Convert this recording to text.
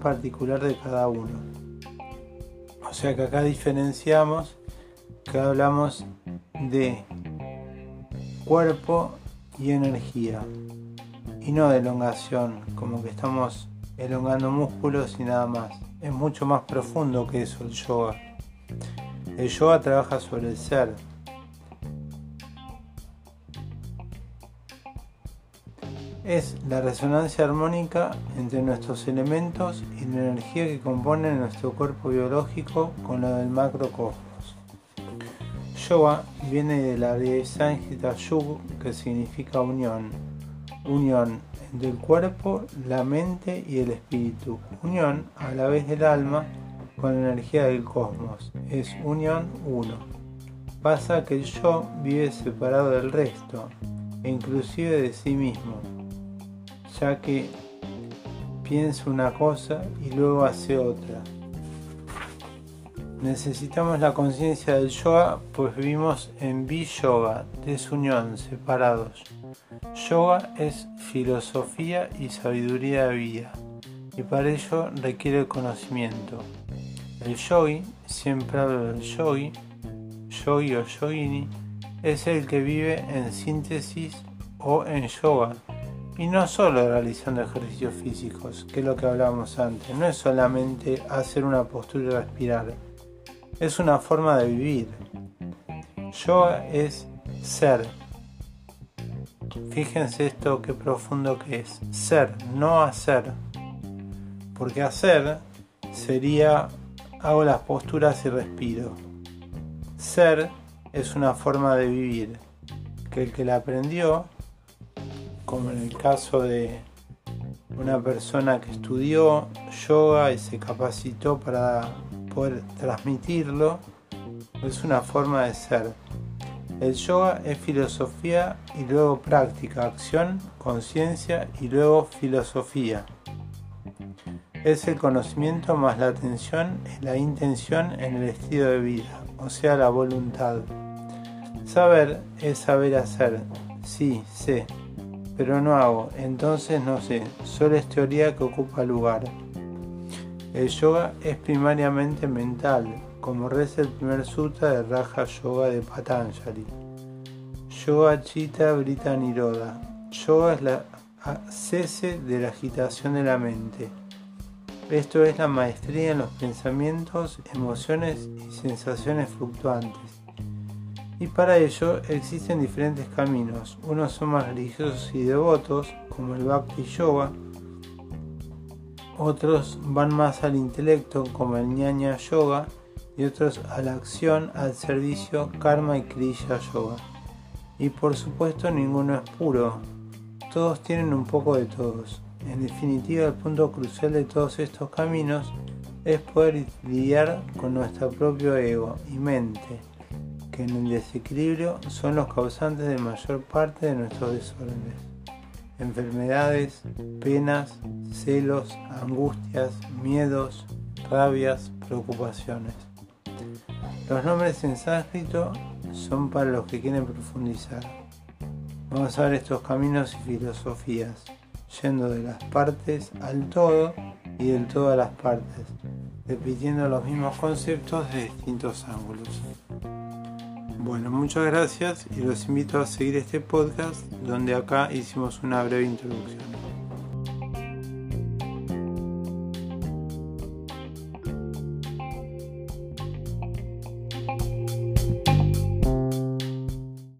Particular de cada uno. O sea que acá diferenciamos que hablamos de cuerpo y energía y no de elongación, como que estamos elongando músculos y nada más. Es mucho más profundo que eso el yoga. El yoga trabaja sobre el ser, es la resonancia armónica entre nuestros elementos y la energía que compone nuestro cuerpo biológico con la del macrocosmos. Yoga viene de la de sánscrita yug, que significa unión, unión entre el cuerpo, la mente y el espíritu, unión a la vez del alma con la energía del cosmos, es unión uno. Pasa que el yo vive separado del resto, e inclusive de sí mismo ya que piensa una cosa y luego hace otra. Necesitamos la conciencia del yoga, pues vivimos en bi-yoga, desunión, separados. Yoga es filosofía y sabiduría de vida, y para ello requiere conocimiento. El yogi, siempre hablo del yogi, yogi o yogini, es el que vive en síntesis o en yoga, y no solo realizando ejercicios físicos, que es lo que hablábamos antes, no es solamente hacer una postura y respirar, es una forma de vivir. Yoga es ser. Fíjense esto qué profundo que es. Ser, no hacer. Porque hacer sería hago las posturas y respiro. Ser es una forma de vivir que el que la aprendió como en el caso de una persona que estudió yoga y se capacitó para poder transmitirlo, es una forma de ser. El yoga es filosofía y luego práctica, acción, conciencia y luego filosofía. Es el conocimiento más la atención y la intención en el estilo de vida, o sea, la voluntad. Saber es saber hacer. Sí, sé pero no hago, entonces no sé, solo es teoría que ocupa lugar. El yoga es primariamente mental, como reza el primer sutra de Raja Yoga de Patanjali. Yoga Chitta Brita Niroda. Yoga es la cese de la agitación de la mente. Esto es la maestría en los pensamientos, emociones y sensaciones fluctuantes y para ello existen diferentes caminos. Unos son más religiosos y devotos, como el Bhakti Yoga. Otros van más al intelecto, como el Jnana Yoga. Y otros a la acción, al servicio, Karma y Kriya Yoga. Y por supuesto ninguno es puro. Todos tienen un poco de todos. En definitiva, el punto crucial de todos estos caminos es poder lidiar con nuestro propio ego y mente en el desequilibrio son los causantes de mayor parte de nuestros desórdenes. Enfermedades, penas, celos, angustias, miedos, rabias, preocupaciones. Los nombres en sánscrito son para los que quieren profundizar. Vamos a ver estos caminos y filosofías, yendo de las partes al todo y del todo a las partes, repitiendo los mismos conceptos de distintos ángulos. Bueno, muchas gracias y los invito a seguir este podcast donde acá hicimos una breve introducción.